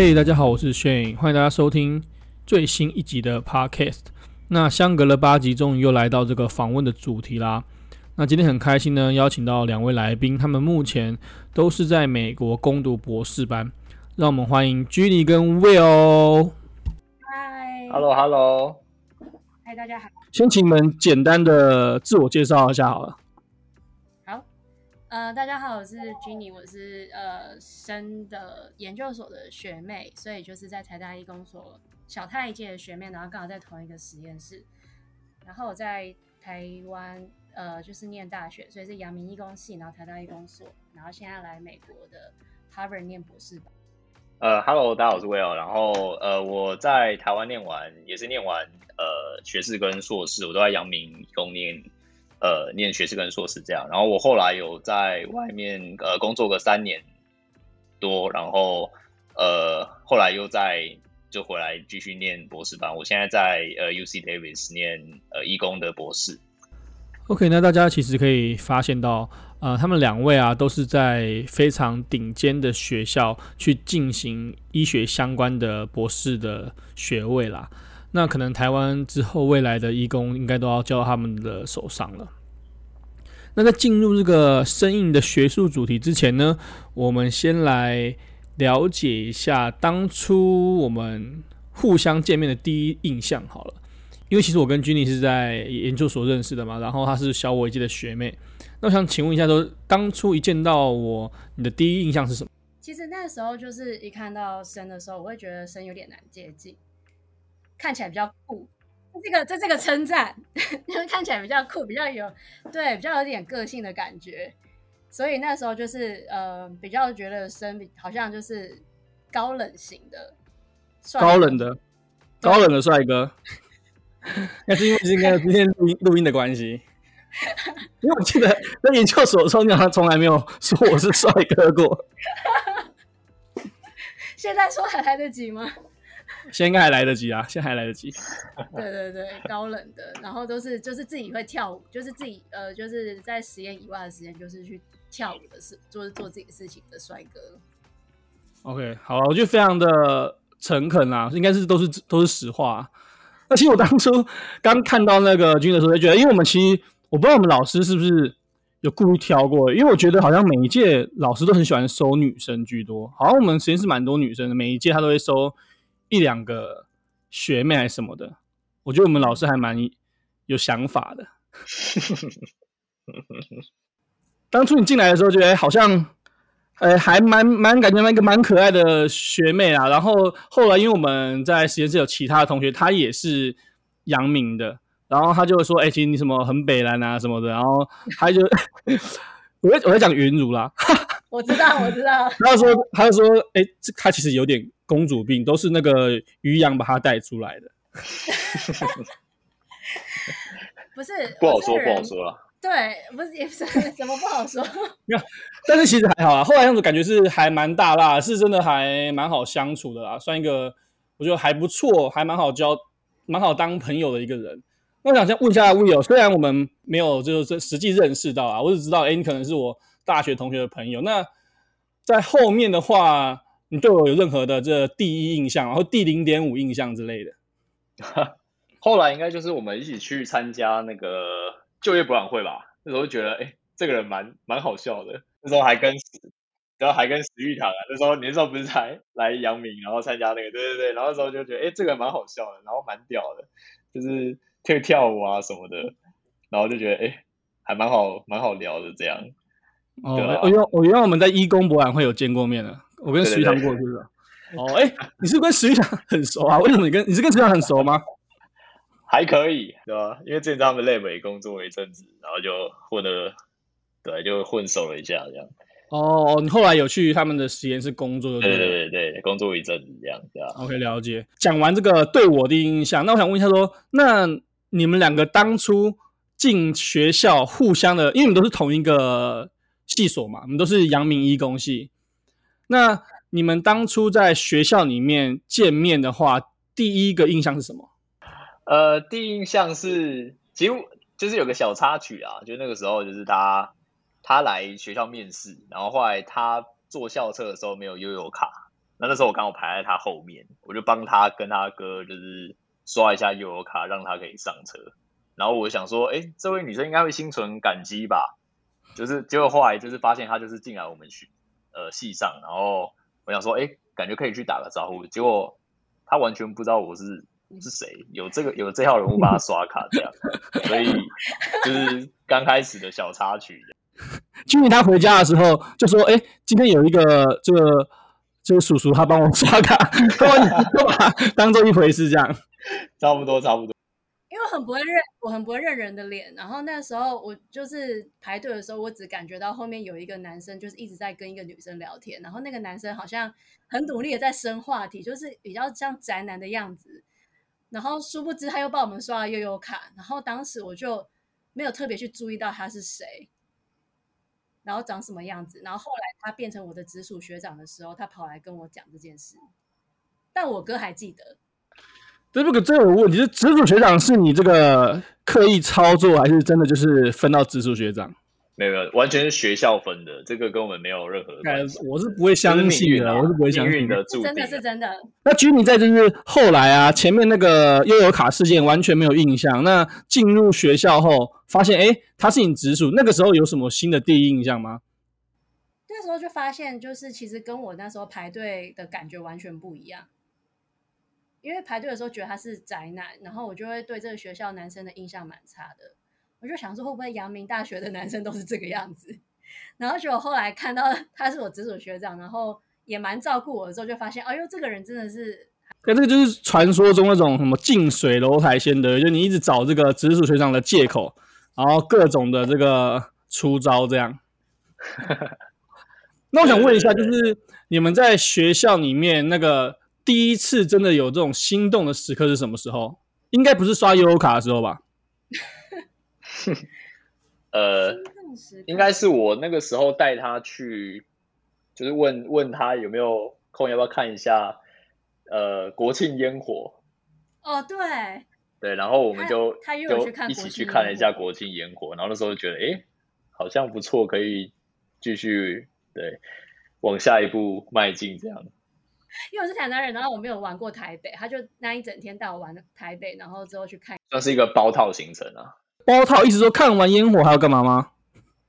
嘿，hey, 大家好，我是 Shane，欢迎大家收听最新一集的 Podcast。那相隔了八集，终于又来到这个访问的主题啦。那今天很开心呢，邀请到两位来宾，他们目前都是在美国攻读博士班。让我们欢迎 Ginny 跟 Will。嗨，Hello，Hello，嗨，大家好。先请你们简单的自我介绍一下好了。呃，大家好，我是 Jenny，我是呃生的研究所的学妹，所以就是在台大医工所小太一届的学妹，然后刚好在同一个实验室。然后我在台湾呃就是念大学，所以是阳明医工系，然后台大医工所，然后现在来美国的 Harvard 念博士班。呃，Hello，大家好，我是 Will，然后呃我在台湾念完也是念完呃学士跟硕士，我都在阳明医工念。呃，念学士跟硕士这样，然后我后来有在外面呃工作个三年多，然后呃后来又在就回来继续念博士班。我现在在呃 UC Davis 念呃医工的博士。OK，那大家其实可以发现到，呃，他们两位啊都是在非常顶尖的学校去进行医学相关的博士的学位啦。那可能台湾之后未来的医工应该都要交到他们的手上了。那在进入这个生硬的学术主题之前呢，我们先来了解一下当初我们互相见面的第一印象好了。因为其实我跟 Ginny 是在研究所认识的嘛，然后她是小我一届的学妹。那我想请问一下，说当初一见到我，你的第一印象是什么？其实那时候就是一看到生的时候，我会觉得生有点难接近，看起来比较酷。这个这这个称赞，因为看起来比较酷，比较有对，比较有点个性的感觉，所以那时候就是呃，比较觉得生好像就是高冷型的，高冷的，高冷的帅哥。那是因为今天今天录音录音的关系，因为我记得在研究所的时候，你好像从来没有说我是帅哥过。现在说还来得及吗？现在应该还来得及啊，现在还来得及。对对对，高冷的，然后都是就是自己会跳舞，就是自己呃，就是在实验以外的时间，就是去跳舞的事，就是做自己的事情的帅哥。OK，好了，我觉得非常的诚恳啊，应该是都是都是实话。那其实我当初 刚看到那个君的时候，就觉得，因为我们其实我不知道我们老师是不是有故意挑过，因为我觉得好像每一届老师都很喜欢收女生居多，好像我们实验室蛮多女生的，每一届他都会收。一两个学妹还是什么的，我觉得我们老师还蛮有想法的。当初你进来的时候，觉得好像，呃，还蛮蛮感觉蛮一个蛮可爱的学妹啊。然后后来因为我们在实验室有其他的同学，他也是阳明的，然后他就说：“哎、欸，其实你什么很北蓝啊什么的。”然后他就，我在我在讲云茹啦。我知道，我知道。他就说，他就说：“哎、欸，这他其实有点。”公主病都是那个于洋把他带出来的，不是不好说，不好说了。对，不是也不是怎么不好说？没有，但是其实还好啊。后来样子感觉是还蛮大辣，是真的还蛮好相处的啦，算一个我觉得还不错，还蛮好交，蛮好当朋友的一个人。那我想先问一下 Will，虽然我们没有就是实际认识到啊，我只知道哎、欸，你可能是我大学同学的朋友。那在后面的话。你对我有任何的这第一印象，然后第零点五印象之类的？后来应该就是我们一起去参加那个就业博览会吧。那时候就觉得，哎、欸，这个人蛮蛮好笑的。那时候还跟，然后还跟石玉堂啊。那时候你那时候不是才来阳明，然后参加那个，对对对。然后那时候就觉得，哎、欸，这个人蛮好笑的，然后蛮屌的，就是跳跳舞啊什么的。然后就觉得，哎、欸，还蛮好，蛮好聊的这样。哦，啊、我原我原来我们在一工博览会有见过面了。我跟徐翔过去了。哦，哎，你是不是跟徐翔很熟啊？为什么你跟你是跟徐翔很熟吗？还可以，对吧？因为之前在他们 lab 也工作了一阵子，然后就混了，对，就混熟了一下这样。哦，你后来有去他们的实验室工作？对对对对，工作一阵子这样，对啊。OK，了解。讲完这个对我的印象，那我想问一下，说，那你们两个当初进学校互相的，因为你们都是同一个系所嘛，你们都是阳明医工系。那你们当初在学校里面见面的话，第一个印象是什么？呃，第一印象是，其实就是有个小插曲啊，就那个时候就是他他来学校面试，然后后来他坐校车的时候没有悠游卡，那那时候我刚好排在他后面，我就帮他跟他哥就是刷一下悠游卡，让他可以上车。然后我想说，哎、这位女生应该会心存感激吧？就是结果后来就是发现她就是进来我们学呃系上，然后我想说，哎、欸，感觉可以去打个招呼。结果他完全不知道我是是谁，有这个有这号人物帮他刷卡这样，所以就是刚开始的小插曲。君妮他回家的时候就说，哎、欸，今天有一个这个。这个叔叔他帮我刷卡，他把当做一回事这样，差不多差不多。很不会认，我很不会认人的脸。然后那时候我就是排队的时候，我只感觉到后面有一个男生就是一直在跟一个女生聊天，然后那个男生好像很努力的在生话题，就是比较像宅男的样子。然后殊不知他又帮我们刷了悠悠卡，然后当时我就没有特别去注意到他是谁。然后长什么样子？然后后来他变成我的直属学长的时候，他跑来跟我讲这件事，但我哥还记得。这不可这有问题，是直属学长是你这个刻意操作，还是真的就是分到直属学长？没有没有，完全是学校分的，这个跟我们没有任何关系。我是不会相信的，啊、我是不会相信的。真的是真的。那居你在就是后来啊，前面那个悠游卡事件完全没有印象。那进入学校后，发现哎，他是你直属，那个时候有什么新的第一印象吗？那时候就发现，就是其实跟我那时候排队的感觉完全不一样。因为排队的时候觉得他是宅男，然后我就会对这个学校男生的印象蛮差的。我就想说，会不会阳明大学的男生都是这个样子？然后结果后来看到他是我直属学长，然后也蛮照顾我的时候，就发现，哎呦，这个人真的是……那这个就是传说中那种什么近水楼台先得，就你一直找这个直属学长的借口，然后各种的这个出招这样。那我想问一下，就是你们在学校里面那个第一次真的有这种心动的时刻是什么时候？应该不是刷悠游卡的时候吧？呃，应该是我那个时候带他去，就是问问他有没有空，要不要看一下呃国庆烟火？哦，对，对，然后我们就他约我去看，一起去看了一下国庆烟火，然后那时候就觉得哎、欸，好像不错，可以继续对往下一步迈进这样。因为我是台南人，然后我没有玩过台北，他就那一整天带我玩台北，然后之后去看，算是一个包套行程啊。包套，意思说看完烟火还要干嘛吗？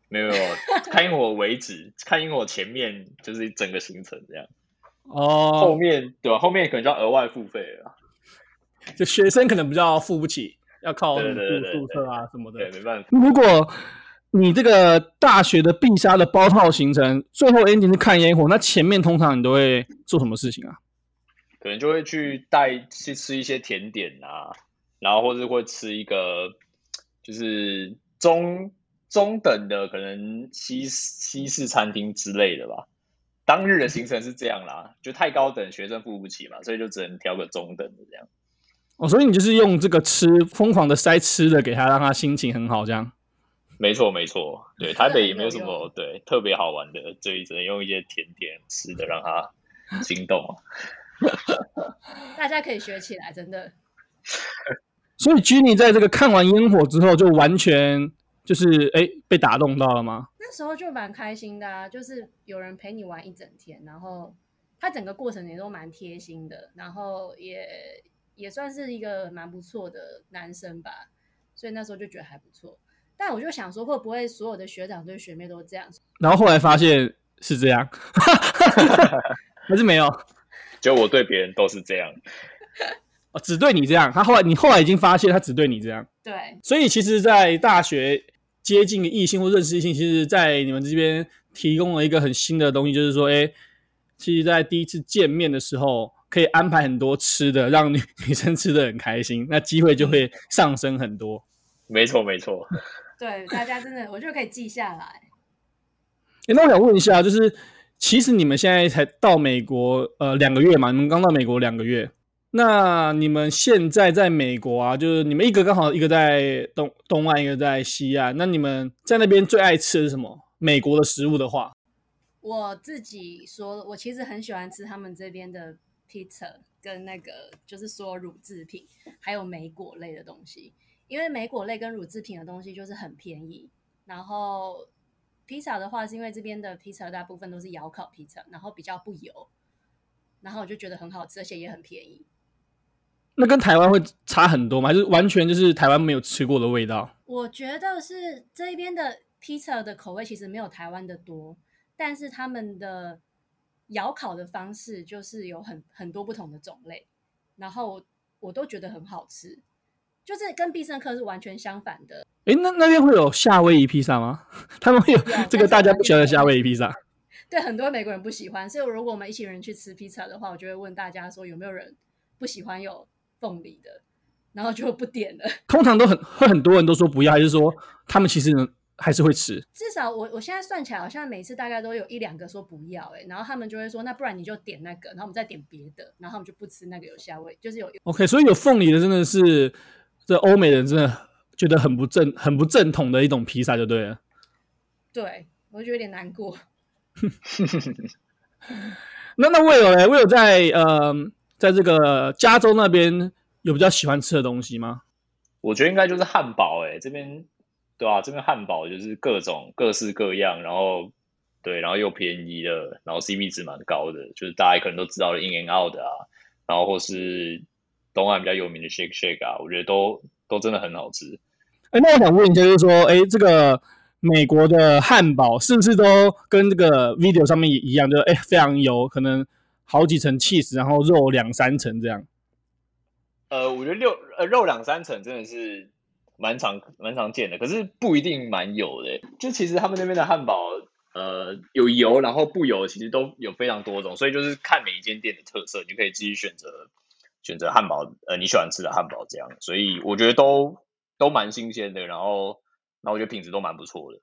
没有，没有，看烟火为止，看烟火前面就是整个行程这样。哦，后面对吧？后面可能就要额外付费了。就学生可能比较付不起，要靠住宿舍啊什么的。对，没办法。如果你这个大学的必杀的包套行程，最后 ending 是看烟火，那前面通常你都会做什么事情啊？可能就会去带去吃一些甜点啊，然后或者会吃一个。就是中中等的，可能西西式餐厅之类的吧。当日的行程是这样啦，就太高等学生付不起嘛，所以就只能挑个中等的这样。哦，所以你就是用这个吃疯狂的塞吃的给他，让他心情很好这样。没错没错，对，台北也没有什么对特别好玩的，所以只能用一些甜点吃的让他心动啊。大家可以学起来，真的。所以 Jenny 在这个看完烟火之后，就完全就是哎被打动到了吗？那时候就蛮开心的啊，就是有人陪你玩一整天，然后他整个过程也都蛮贴心的，然后也也算是一个蛮不错的男生吧，所以那时候就觉得还不错。但我就想说，会不会所有的学长对学妹都这样？然后后来发现是这样，还是没有？就我对别人都是这样。哦，只对你这样。他后来，你后来已经发现他只对你这样。对。所以其实，在大学接近异性或认识异性，其实，在你们这边提供了一个很新的东西，就是说，哎，其实，在第一次见面的时候，可以安排很多吃的，让女女生吃的很开心，那机会就会上升很多。没错，没错。对，大家真的，我就可以记下来。哎，那我想问一下，就是其实你们现在才到美国，呃，两个月嘛？你们刚到美国两个月。那你们现在在美国啊，就是你们一个刚好一个在东东岸，一个在西岸。那你们在那边最爱吃的是什么？美国的食物的话，我自己说，我其实很喜欢吃他们这边的 pizza 跟那个就是说乳制品，还有莓果类的东西。因为莓果类跟乳制品的东西就是很便宜。然后披萨的话，是因为这边的披萨大部分都是窑烤披萨，然后比较不油。然后我就觉得很好吃，而且也很便宜。那跟台湾会差很多吗？还是完全就是台湾没有吃过的味道？我觉得是这边的披萨的口味其实没有台湾的多，但是他们的窑烤的方式就是有很很多不同的种类，然后我都觉得很好吃，就是跟必胜客是完全相反的。哎，那那边会有夏威夷披萨吗？他们会有这个大家不喜欢的夏威夷披萨？对，很多美国人不喜欢，所以如果我们一群人去吃披萨的话，我就会问大家说有没有人不喜欢有。凤梨的，然后就不点了。通常都很会很多人都说不要，还是说他们其实还是会吃？至少我我现在算起来，好像每次大概都有一两个说不要，哎，然后他们就会说，那不然你就点那个，然后我们再点别的，然后他们就不吃那个有夏威，就是有。OK，所以有凤梨的真的是这欧美人真的觉得很不正、很不正统的一种披萨，就对了。对，我就觉得有点难过。那那 Will 呢？Will 在呃。在这个加州那边有比较喜欢吃的东西吗？我觉得应该就是汉堡哎、欸，这边对啊，这边汉堡就是各种各式各样，然后对，然后又便宜的，然后 CP 值蛮高的，就是大家可能都知道的 In and Out 的啊，然后或是东岸比较有名的 Shake Shake 啊，我觉得都都真的很好吃。哎，那我想问一下，就是说，哎，这个美国的汉堡是不是都跟这个 video 上面也一样，就哎非常油，可能？好几层 cheese，然后肉两三层这样。呃，我觉得六呃肉两三层真的是蛮常蛮常见的，可是不一定蛮油的。就其实他们那边的汉堡，呃，有油，然后不油，其实都有非常多种，所以就是看每一间店的特色，你可以自己选择选择汉堡，呃，你喜欢吃的汉堡这样。所以我觉得都都蛮新鲜的，然后然后我觉得品质都蛮不错的，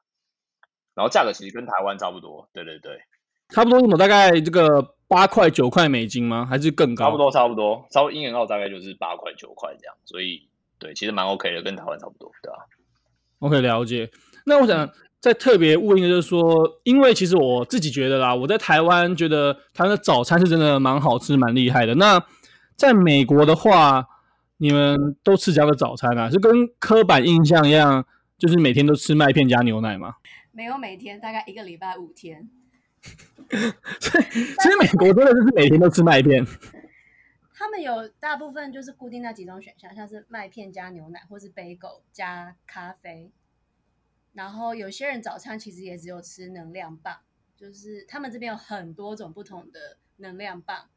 然后价格其实跟台湾差不多。对对对，差不多什么？大概这个。八块九块美金吗？还是更高？差不多，差不多，差不多。英元澳大概就是八块九块这样，所以对，其实蛮 OK 的，跟台湾差不多，对吧？OK，了解。那我想再特别问一个，就是说，因为其实我自己觉得啦，我在台湾觉得台湾的早餐是真的蛮好吃、蛮厉害的。那在美国的话，你们都吃怎样的早餐啊？是跟刻板印象一样，就是每天都吃麦片加牛奶吗？没有每天，大概一个礼拜五天。所以，所以美国真的就是每天都吃麦片。他们有大部分就是固定那几种选项，像是麦片加牛奶，或是 bagel 加咖啡。然后有些人早餐其实也只有吃能量棒，就是他们这边有很多种不同的能量棒，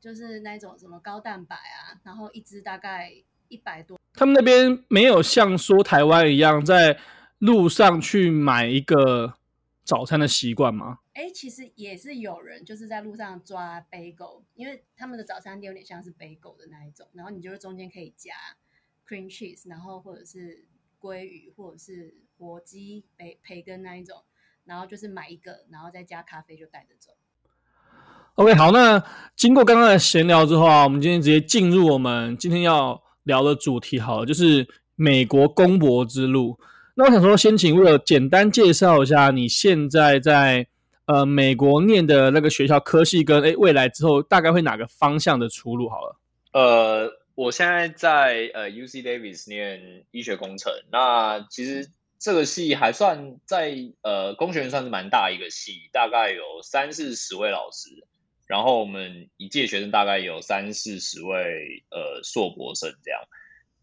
就是那种什么高蛋白啊，然后一支大概一百多。他们那边没有像说台湾一样在路上去买一个。早餐的习惯吗？哎、欸，其实也是有人就是在路上抓 bagel，因为他们的早餐店有点像是 bagel 的那一种，然后你就是中间可以加 cream cheese，然后或者是鲑鱼，或者是火鸡培培根那一种，然后就是买一个，然后再加咖啡就带着走。OK，好，那经过刚刚的闲聊之后啊，我们今天直接进入我们今天要聊的主题，好了，就是美国公博之路。那我想说，先请 Will 简单介绍一下你现在在呃美国念的那个学校科系跟诶未来之后大概会哪个方向的出路好了。呃，我现在在呃 UC Davis 念医学工程，那其实这个系还算在呃工学院算是蛮大一个系，大概有三四十位老师，然后我们一届学生大概有三四十位呃硕博生这样。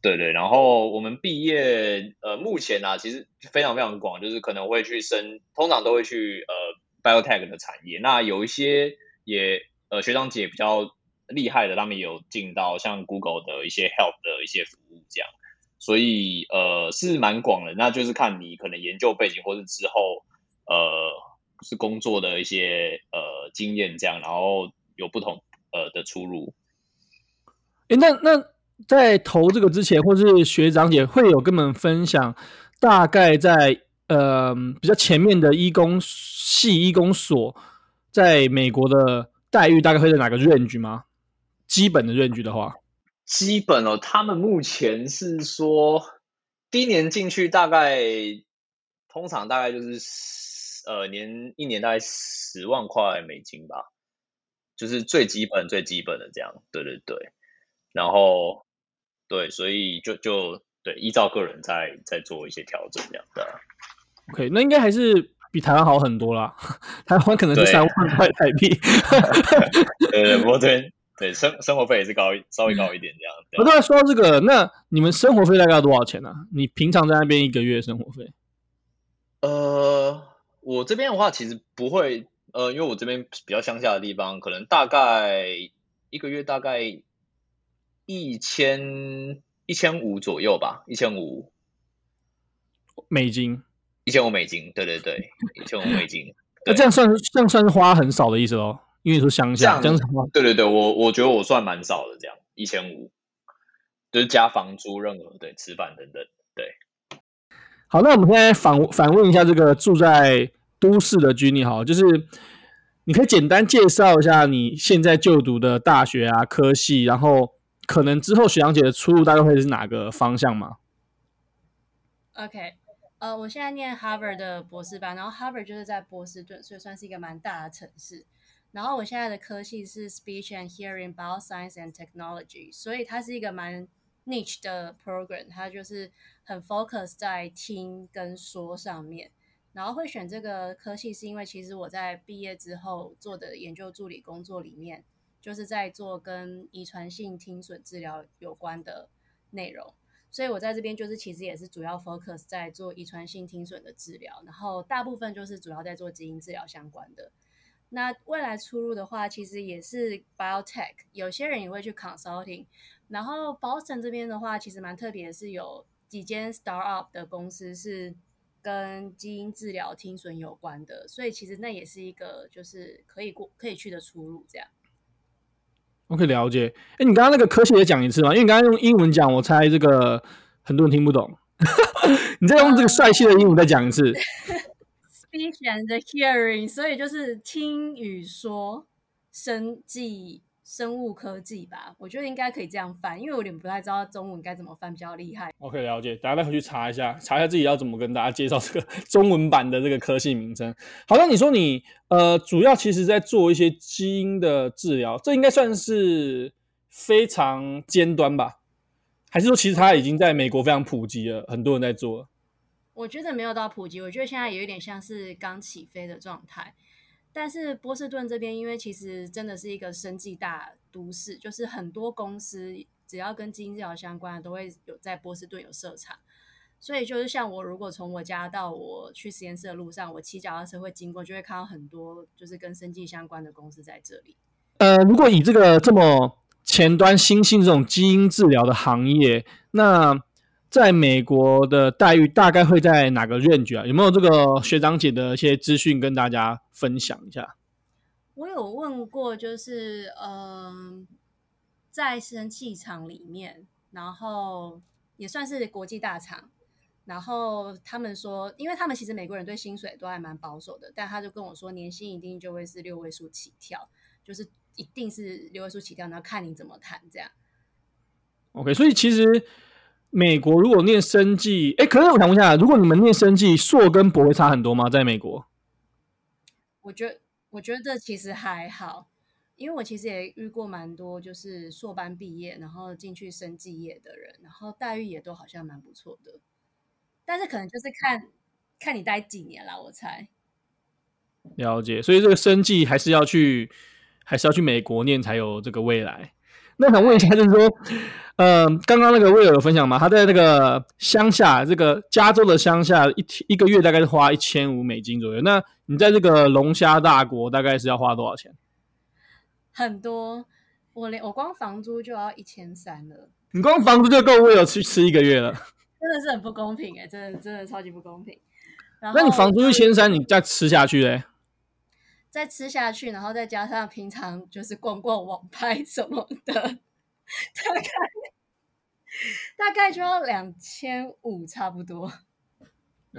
对对，然后我们毕业，呃，目前呢、啊，其实非常非常广，就是可能会去升，通常都会去呃 biotech 的产业。那有一些也呃学长姐比较厉害的，他们有进到像 Google 的一些 health 的一些服务这样，所以呃是蛮广的。那就是看你可能研究背景，或是之后呃是工作的一些呃经验这样，然后有不同呃的出入。诶，那那。在投这个之前，或是学长姐会有跟我们分享，大概在呃比较前面的医工系医工所，在美国的待遇大概会在哪个 range 吗？基本的 range 的话，基本哦，他们目前是说第一年进去大概通常大概就是呃年一年大概十万块美金吧，就是最基本最基本的这样，对对对，然后。对，所以就就对，依照个人在在做一些调整这样的。OK，那应该还是比比台湾好很多啦。台湾可能是三万块台币。对对，不过这边对生生活费也是高，稍微高一点这样。我刚才说到这个，那你们生活费大概要多少钱呢、啊？你平常在那边一个月生活费？呃，我这边的话其实不会，呃，因为我这边比较乡下的地方，可能大概一个月大概一千一千五左右吧，一千五美金，一千五美金，对对对，一千五美金。那这样算这样算是花很少的意思哦？因为你说乡下，这样，子对对对，我我觉得我算蛮少的，这样一千五，就是加房租、任何对吃饭等等，对。好，那我们现在反反问一下这个住在都市的君你好，就是你可以简单介绍一下你现在就读的大学啊、科系，然后可能之后学长姐的出路大概会是哪个方向吗？OK，呃，我现在念 Harvard 的博士班，然后 Harvard 就是在波士顿，所以算是一个蛮大的城市。然后我现在的科系是 Speech and Hearing Bioscience and Technology，所以它是一个蛮 niche 的 program，它就是很 focus 在听跟说上面，然后会选这个科系是因为其实我在毕业之后做的研究助理工作里面，就是在做跟遗传性听损治疗有关的内容，所以我在这边就是其实也是主要 focus 在做遗传性听损的治疗，然后大部分就是主要在做基因治疗相关的。那未来出路的话，其实也是 biotech，有些人也会去 consulting。然后 Boston 这边的话，其实蛮特别，是有几间 startup 的公司是跟基因治疗听损有关的，所以其实那也是一个就是可以过可以去的出路。这样。我可以了解。哎，你刚刚那个科系也讲一次吗？因为你刚刚用英文讲，我猜这个很多人听不懂。你再用这个帅气的英文再讲一次。Speech and hearing，所以就是听与说，生技。生物科技吧，我觉得应该可以这样翻，因为我有点不太知道中文该怎么翻比较厉害。OK，了解，大家再回去查一下，查一下自己要怎么跟大家介绍这个 中文版的这个科系名称。好，那你说你呃，主要其实在做一些基因的治疗，这应该算是非常尖端吧？还是说其实它已经在美国非常普及了，很多人在做？我觉得没有到普及，我觉得现在有一点像是刚起飞的状态。但是波士顿这边，因为其实真的是一个生技大都市，就是很多公司只要跟基因治疗相关的，都会有在波士顿有设厂。所以就是像我，如果从我家到我去实验室的路上，我骑脚踏车会经过，就会看到很多就是跟生技相关的公司在这里。呃，如果以这个这么前端新兴这种基因治疗的行业，那在美国的待遇大概会在哪个 range 啊？有没有这个学长姐的一些资讯跟大家分享一下？我有问过，就是嗯、呃，在生气厂里面，然后也算是国际大厂，然后他们说，因为他们其实美国人对薪水都还蛮保守的，但他就跟我说，年薪一定就会是六位数起跳，就是一定是六位数起跳，然后看你怎么谈这样。OK，所以其实。美国如果念生技，哎，可是我想问一下，如果你们念生技，硕跟博会差很多吗？在美国？我觉得，我觉得其实还好，因为我其实也遇过蛮多，就是硕班毕业，然后进去生技业的人，然后待遇也都好像蛮不错的。但是可能就是看看你待几年啦，我猜。了解，所以这个生计还是要去，还是要去美国念才有这个未来。那想问一下，就是说，呃，刚刚那个威尔有分享嘛？他在那个乡下，这个加州的乡下，一天一个月大概是花一千五美金左右。那你在这个龙虾大国，大概是要花多少钱？很多，我连我光房租就要一千三了。你光房租就够威尔去吃一个月了，真的是很不公平哎、欸，真的真的超级不公平。那你房租一千三，你再吃下去嘞？再吃下去，然后再加上平常就是逛逛网拍什么的，大概大概就要两千五差不多。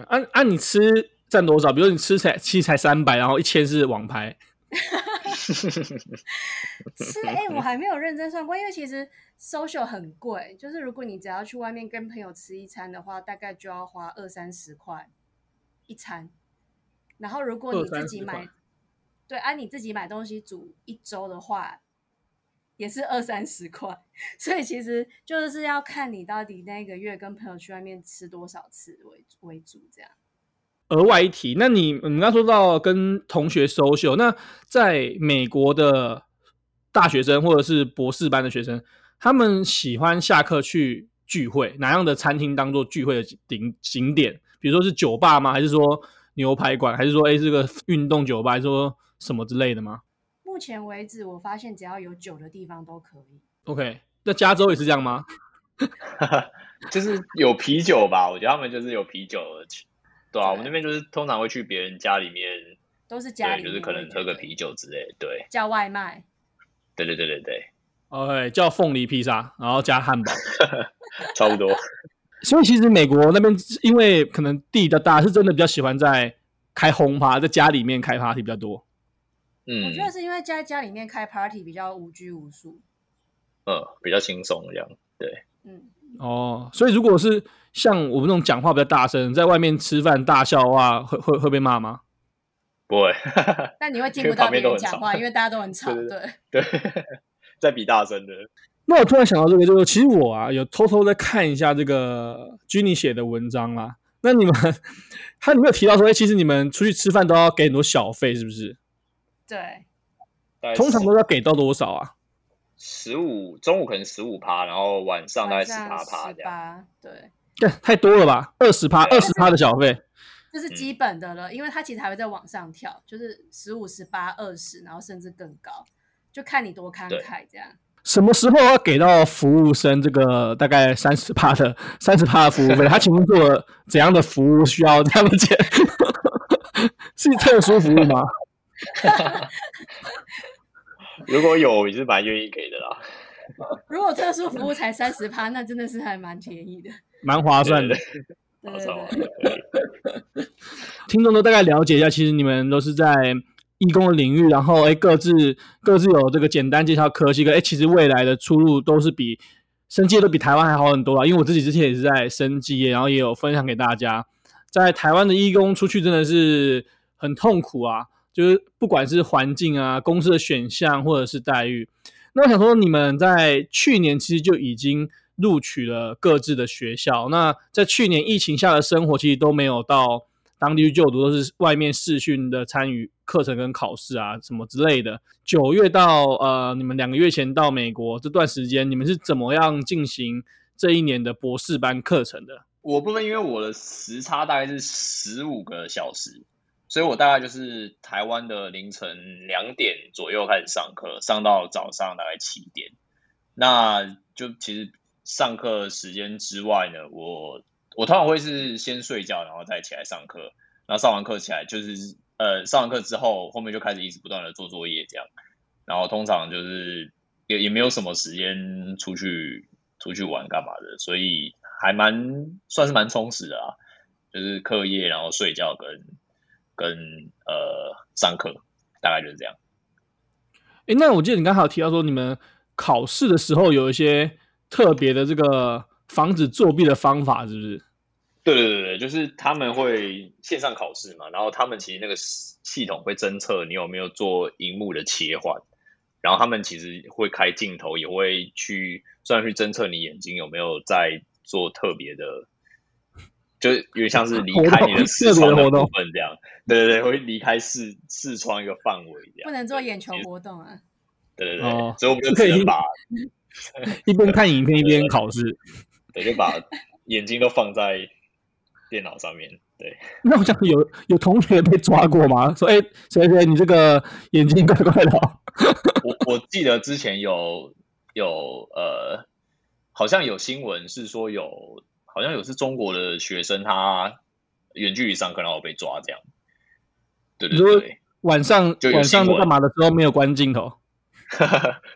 按按、你吃占多少？比如你吃才七才三百，然后一千是网拍。吃哎、欸，我还没有认真算过，因为其实 social 很贵，就是如果你只要去外面跟朋友吃一餐的话，大概就要花二三十块一餐。然后如果你自己买。对，按、啊、你自己买东西煮一周的话，也是二三十块，所以其实就是要看你到底那个月跟朋友去外面吃多少次为为主，这样。额外一提，那你你刚说到跟同学 social，那在美国的大学生或者是博士班的学生，他们喜欢下课去聚会，哪样的餐厅当做聚会的景景点？比如说是酒吧吗？还是说牛排馆？还是说哎这个运动酒吧？还是说什么之类的吗？目前为止，我发现只要有酒的地方都可以。OK，那加州也是这样吗？就是有啤酒吧，我觉得他们就是有啤酒，对啊，对我们那边就是通常会去别人家里面，都是家里面，就是可能喝个啤酒之类，对，叫外卖，对对对对对，OK，叫凤梨披萨，然后加汉堡，差不多。所以其实美国那边因为可能地比较大，是真的比较喜欢在开轰趴，在家里面开 party 比较多。嗯，我觉得是因为在家里面开 party 比较无拘无束，嗯，比较轻松这样，对。嗯，哦，所以如果是像我们那种讲话比较大声，在外面吃饭大笑的话，会会会被骂吗？不会，但你会听不到别人讲话，因为大家都很吵。对对，在比大声的。那我突然想到这个，就是其实我啊有偷偷在看一下这个 Ginny 写的文章啦。那你们 他有没有提到说，哎，其实你们出去吃饭都要给很多小费，是不是？对。通常都要给到多少啊？十五，中午可能十五趴，然后晚上大概十八趴这样。对，太多了吧？二十趴，二十趴的小费，这是基本的了，嗯、因为它其实还会再往上跳，就是十五、十八、二十，然后甚至更高，就看你多慷慨这样。什么时候要给到服务生这个大概三十趴的三十趴的服务费？他请问做了怎样的服务需要这样的钱？是特殊服务吗？如果有，也是蛮愿意给的啦。如果特殊服务才三十趴，那真的是还蛮便宜的，蛮划算的。对对对。听众都大概了解一下，其实你们都是在义工的领域，然后哎，各自各自有这个简单介绍科系，哎，其实未来的出路都是比生计都比台湾还好很多啦。因为我自己之前也是在生计业，然后也有分享给大家，在台湾的义工出去真的是很痛苦啊。就是不管是环境啊、公司的选项或者是待遇，那我想说，你们在去年其实就已经录取了各自的学校。那在去年疫情下的生活，其实都没有到当地去就读，都是外面试训的参与课程跟考试啊什么之类的。九月到呃，你们两个月前到美国这段时间，你们是怎么样进行这一年的博士班课程的？我部分因为我的时差大概是十五个小时。所以我大概就是台湾的凌晨两点左右开始上课，上到早上大概七点。那就其实上课时间之外呢，我我通常会是先睡觉，然后再起来上课。那上完课起来就是呃上完课之后，后面就开始一直不断的做作业这样。然后通常就是也也没有什么时间出去出去玩干嘛的，所以还蛮算是蛮充实的啊。就是课业，然后睡觉跟。跟呃上课大概就是这样。哎，那我记得你刚才有提到说，你们考试的时候有一些特别的这个防止作弊的方法，是不是？对对对对，就是他们会线上考试嘛，然后他们其实那个系统会侦测你有没有做荧幕的切换，然后他们其实会开镜头，也会去算去侦测你眼睛有没有在做特别的。就有点像是离开你的 视窗的部分这样，对对对，会离开视视窗一个范围这样，不能做眼球活动啊。对对对，哦、所以我们就可以把 一边看影片一边 考试，对，就把眼睛都放在电脑上面。对，那我想有有同学被抓过吗？说哎，谁谁你这个眼睛怪怪的。我我记得之前有有呃，好像有新闻是说有。好像有是中国的学生，他远距离上课然后被抓这样。对对对，晚上就晚上干嘛的时候没有关镜头？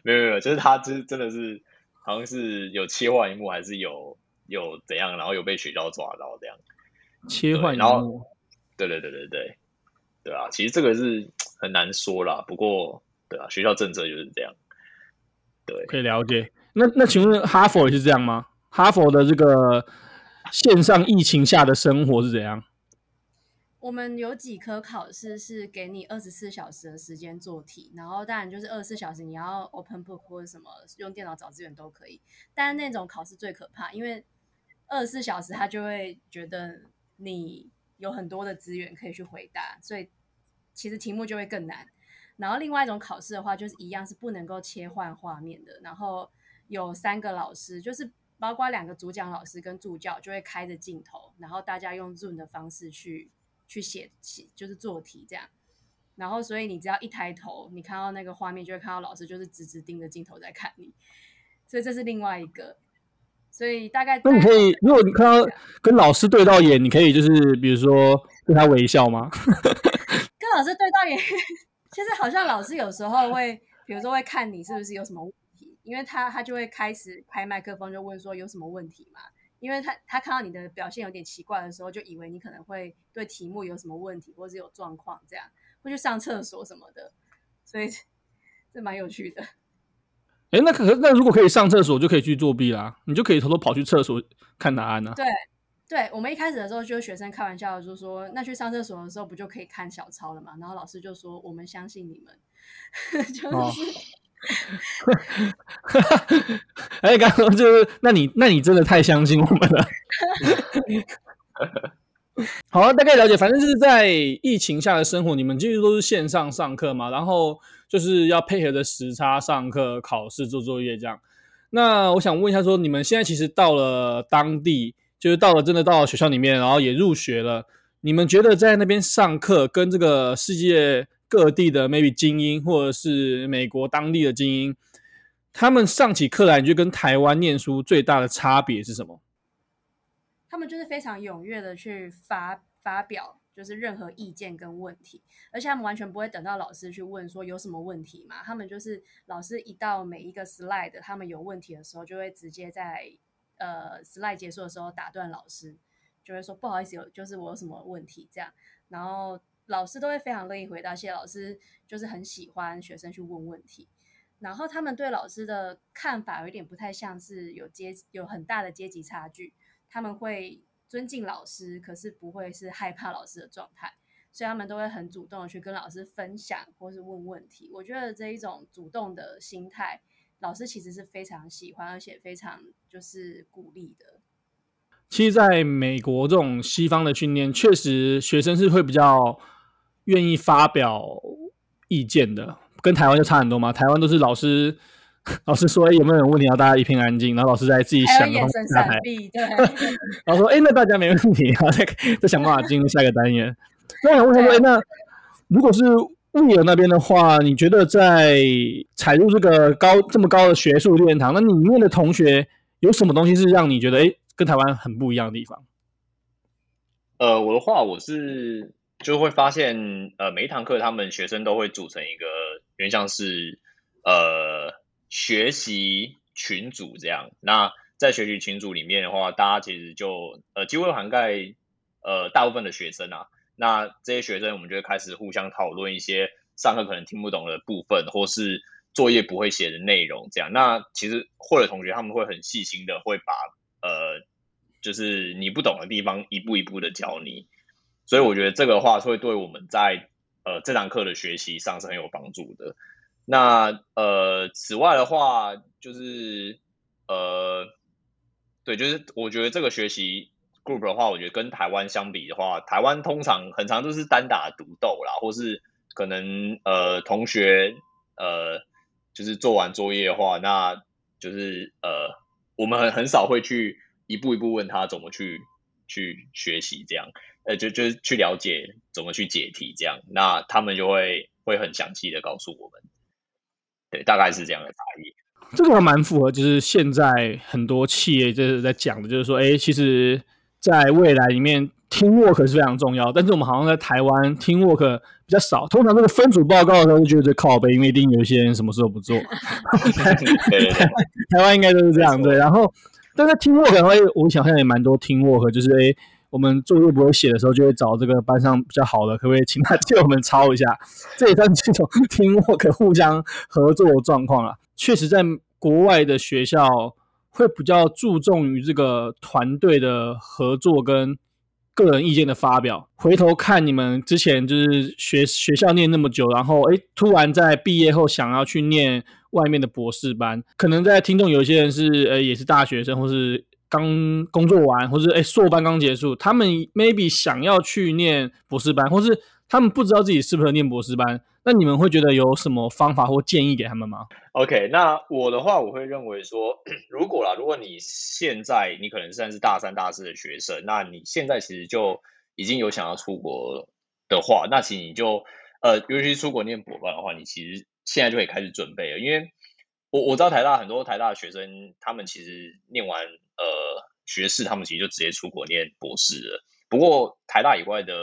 没有没有，就是他真真的是好像是有切换一幕，还是有有怎样，然后有被学校抓到这样。切换一幕？对对对对对，对啊，其实这个是很难说啦，不过对啊，学校政策就是这样。对，可以了解。那那请问哈佛也是这样吗？哈佛的这个。线上疫情下的生活是怎样？我们有几科考试是给你二十四小时的时间做题，然后当然就是二十四小时你要 open book 或者什么用电脑找资源都可以。但是那种考试最可怕，因为二十四小时他就会觉得你有很多的资源可以去回答，所以其实题目就会更难。然后另外一种考试的话，就是一样是不能够切换画面的。然后有三个老师，就是包括两个主讲老师跟助教，就会开着镜头，然后大家用 Zoom 的方式去去写写，就是做题这样。然后所以你只要一抬头，你看到那个画面，就会看到老师就是直直盯着镜头在看你。所以这是另外一个。所以大概，那你可以，如果你看到跟老师对到眼，你可以就是比如说对他微笑吗？跟老师对到眼。其实好像老师有时候会，比如说会看你是不是有什么因为他他就会开始拍麦克风，就问说有什么问题嘛。因为他他看到你的表现有点奇怪的时候，就以为你可能会对题目有什么问题，或者是有状况这样，会去上厕所什么的。所以这蛮有趣的。哎，那可是那如果可以上厕所，就可以去作弊啦，你就可以偷偷跑去厕所看答案呢、啊。对。对，我们一开始的时候，就学生开玩笑就说：“那去上厕所的时候，不就可以看小抄了嘛？”然后老师就说：“我们相信你们。”就是，哈 哈哎，刚刚就是，那你那你真的太相信我们了。好啊，大概了解，反正就是在疫情下的生活，你们继续都是线上上课嘛，然后就是要配合着时差上课、考试、做作业这样。那我想问一下，说你们现在其实到了当地。就是到了，真的到了学校里面，然后也入学了。你们觉得在那边上课，跟这个世界各地的 maybe 精英，或者是美国当地的精英，他们上起课来，你觉得跟台湾念书最大的差别是什么？他们就是非常踊跃的去发发表，就是任何意见跟问题，而且他们完全不会等到老师去问说有什么问题嘛。他们就是老师一到每一个 slide，他们有问题的时候，就会直接在。呃，slide 结束的时候打断老师，就会说不好意思，有就是我有什么问题这样，然后老师都会非常乐意回答。谢老师，就是很喜欢学生去问问题，然后他们对老师的看法有点不太像是有阶有很大的阶级差距，他们会尊敬老师，可是不会是害怕老师的状态，所以他们都会很主动的去跟老师分享或是问问题。我觉得这一种主动的心态。老师其实是非常喜欢，而且非常就是鼓励的。其实，在美国这种西方的训练，确实学生是会比较愿意发表意见的，跟台湾就差很多嘛。台湾都是老师，老师说：“哎，有没有人问题？”然后大家一片安静，然后老师再自己想，然后下台，对。然后说：“哎，那大家没问题，然后再再想办法进入下一个单元。”那我想问他说：“哎，那如果是？”乌尔那边的话，你觉得在踩入这个高这么高的学术殿堂，那里面的同学有什么东西是让你觉得诶跟台湾很不一样的地方？呃，我的话，我是就会发现，呃，每一堂课他们学生都会组成一个，原像是呃学习群组这样。那在学习群组里面的话，大家其实就呃几乎涵盖呃大部分的学生啊。那这些学生，我们就会开始互相讨论一些上课可能听不懂的部分，或是作业不会写的内容。这样，那其实会的同学他们会很细心的，会把呃，就是你不懂的地方一步一步的教你。所以我觉得这个话会对我们在呃这堂课的学习上是很有帮助的。那呃，此外的话，就是呃，对，就是我觉得这个学习。group 的话，我觉得跟台湾相比的话，台湾通常很常都是单打独斗啦，或是可能呃同学呃就是做完作业的话，那就是呃我们很很少会去一步一步问他怎么去去学习这样，呃就就是去了解怎么去解题这样，那他们就会会很详细的告诉我们，对，大概是这样的差异。这个还蛮符合，就是现在很多企业就是在讲的，就是说，哎，其实。在未来里面，teamwork 是非常重要，但是我们好像在台湾 teamwork 比较少。通常这个分组报告的时候，就觉得靠背，因为一定有一些人什么事都不做。台湾应该都是这样对。然后，但是 teamwork 的话，我想象也蛮多 teamwork，就是诶，我们作业不会写的时候，就会找这个班上比较好的，可不可以请他 借我们抄一下？这也算是一种 teamwork 互相合作的状况了。确实，在国外的学校。会比较注重于这个团队的合作跟个人意见的发表。回头看你们之前就是学学校念那么久，然后诶突然在毕业后想要去念外面的博士班，可能在听众有些人是呃也是大学生或是刚工作完，或者哎硕班刚结束，他们 maybe 想要去念博士班，或是他们不知道自己适不适合念博士班，那你们会觉得有什么方法或建议给他们吗？OK，那我的话，我会认为说，如果啦，如果你现在你可能算是大三、大四的学生，那你现在其实就已经有想要出国的话，那其实你就呃，尤其出国念博班的话，你其实现在就可以开始准备了，因为我我知道台大很多台大的学生，他们其实念完呃学士，他们其实就直接出国念博士了。不过台大以外的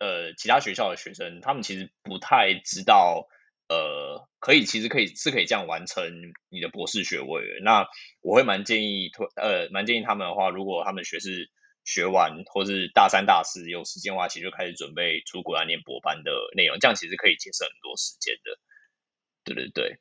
呃其他学校的学生，他们其实不太知道呃可以其实可以是可以这样完成你的博士学位。那我会蛮建议推呃蛮建议他们的话，如果他们学士学完或是大三大四有时间的话，其实就开始准备出国来念博班的内容，这样其实可以节省很多时间的。对对对。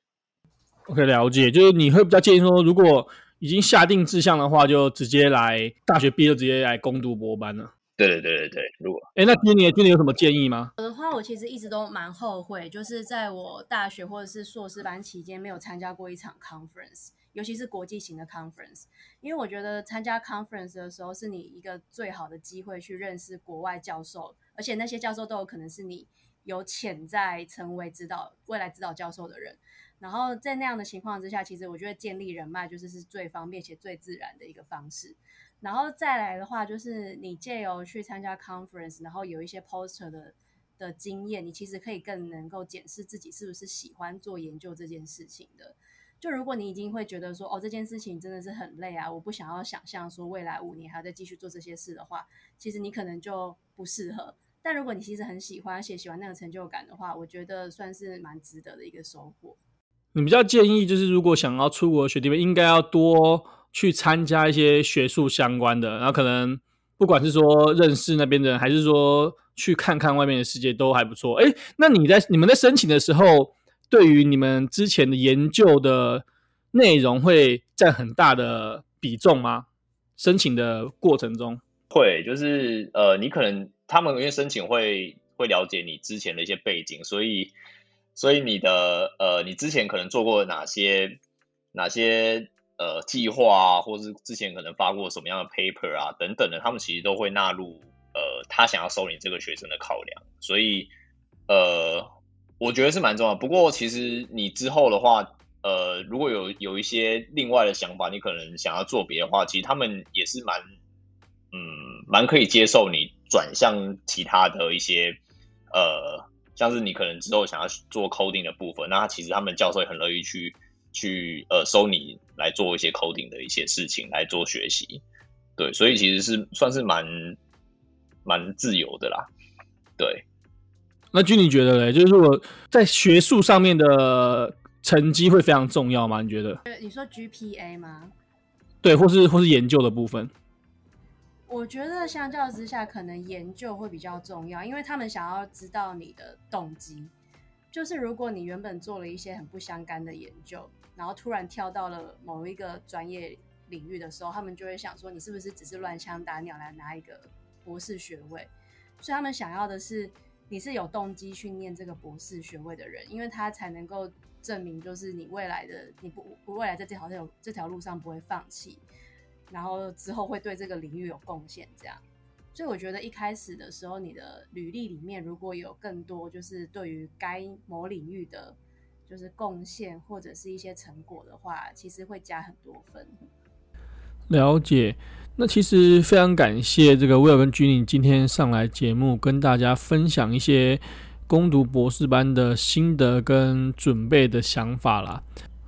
OK，了解，就是你会比较建议说，如果已经下定志向的话，就直接来大学毕业就直接来攻读博班了。对对对对对，如果哎，那 Jenny Jenny 有什么建议吗？我的话，我其实一直都蛮后悔，就是在我大学或者是硕士班期间没有参加过一场 conference，尤其是国际型的 conference，因为我觉得参加 conference 的时候是你一个最好的机会去认识国外教授，而且那些教授都有可能是你有潜在成为指导未来指导教授的人。然后在那样的情况之下，其实我觉得建立人脉就是是最方便且最自然的一个方式。然后再来的话，就是你借由去参加 conference，然后有一些 poster 的的经验，你其实可以更能够检视自己是不是喜欢做研究这件事情的。就如果你已经会觉得说，哦，这件事情真的是很累啊，我不想要想象说未来五年还要再继续做这些事的话，其实你可能就不适合。但如果你其实很喜欢，而且喜欢那个成就感的话，我觉得算是蛮值得的一个收获。你比较建议就是，如果想要出国学弟妹，应该要多去参加一些学术相关的，然后可能不管是说认识那边的人，还是说去看看外面的世界，都还不错。哎，那你在你们在申请的时候，对于你们之前的研究的内容会占很大的比重吗？申请的过程中会，就是呃，你可能他们因为申请会会了解你之前的一些背景，所以。所以你的呃，你之前可能做过哪些哪些呃计划啊，或是之前可能发过什么样的 paper 啊等等的，他们其实都会纳入呃他想要收你这个学生的考量。所以呃，我觉得是蛮重要。不过其实你之后的话，呃，如果有有一些另外的想法，你可能想要做别的话，其实他们也是蛮嗯蛮可以接受你转向其他的一些呃。像是你可能之后想要做 coding 的部分，那他其实他们教授也很乐意去去呃收你来做一些 coding 的一些事情来做学习，对，所以其实是算是蛮蛮自由的啦，对。那君你觉得嘞？就是我在学术上面的成绩会非常重要吗？你觉得？你说 GPA 吗？对，或是或是研究的部分。我觉得相较之下，可能研究会比较重要，因为他们想要知道你的动机。就是如果你原本做了一些很不相干的研究，然后突然跳到了某一个专业领域的时候，他们就会想说你是不是只是乱枪打鸟来拿一个博士学位？所以他们想要的是你是有动机去念这个博士学位的人，因为他才能够证明就是你未来的你不不未来在这条这条这条路上不会放弃。然后之后会对这个领域有贡献，这样，所以我觉得一开始的时候，你的履历里面如果有更多就是对于该某领域的就是贡献或者是一些成果的话，其实会加很多分。了解，那其实非常感谢这个威尔跟君宁今天上来节目，跟大家分享一些攻读博士班的心得跟准备的想法啦。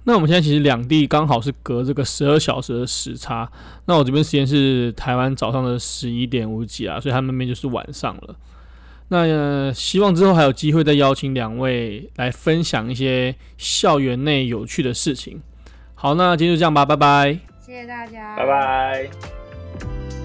那我们现在其实两地刚好是隔这个十二小时的时差。那我这边时间是台湾早上的十一点五几啊，所以他们那边就是晚上了。那、呃、希望之后还有机会再邀请两位来分享一些校园内有趣的事情。好，那今天就这样吧，拜拜。谢谢大家，拜拜。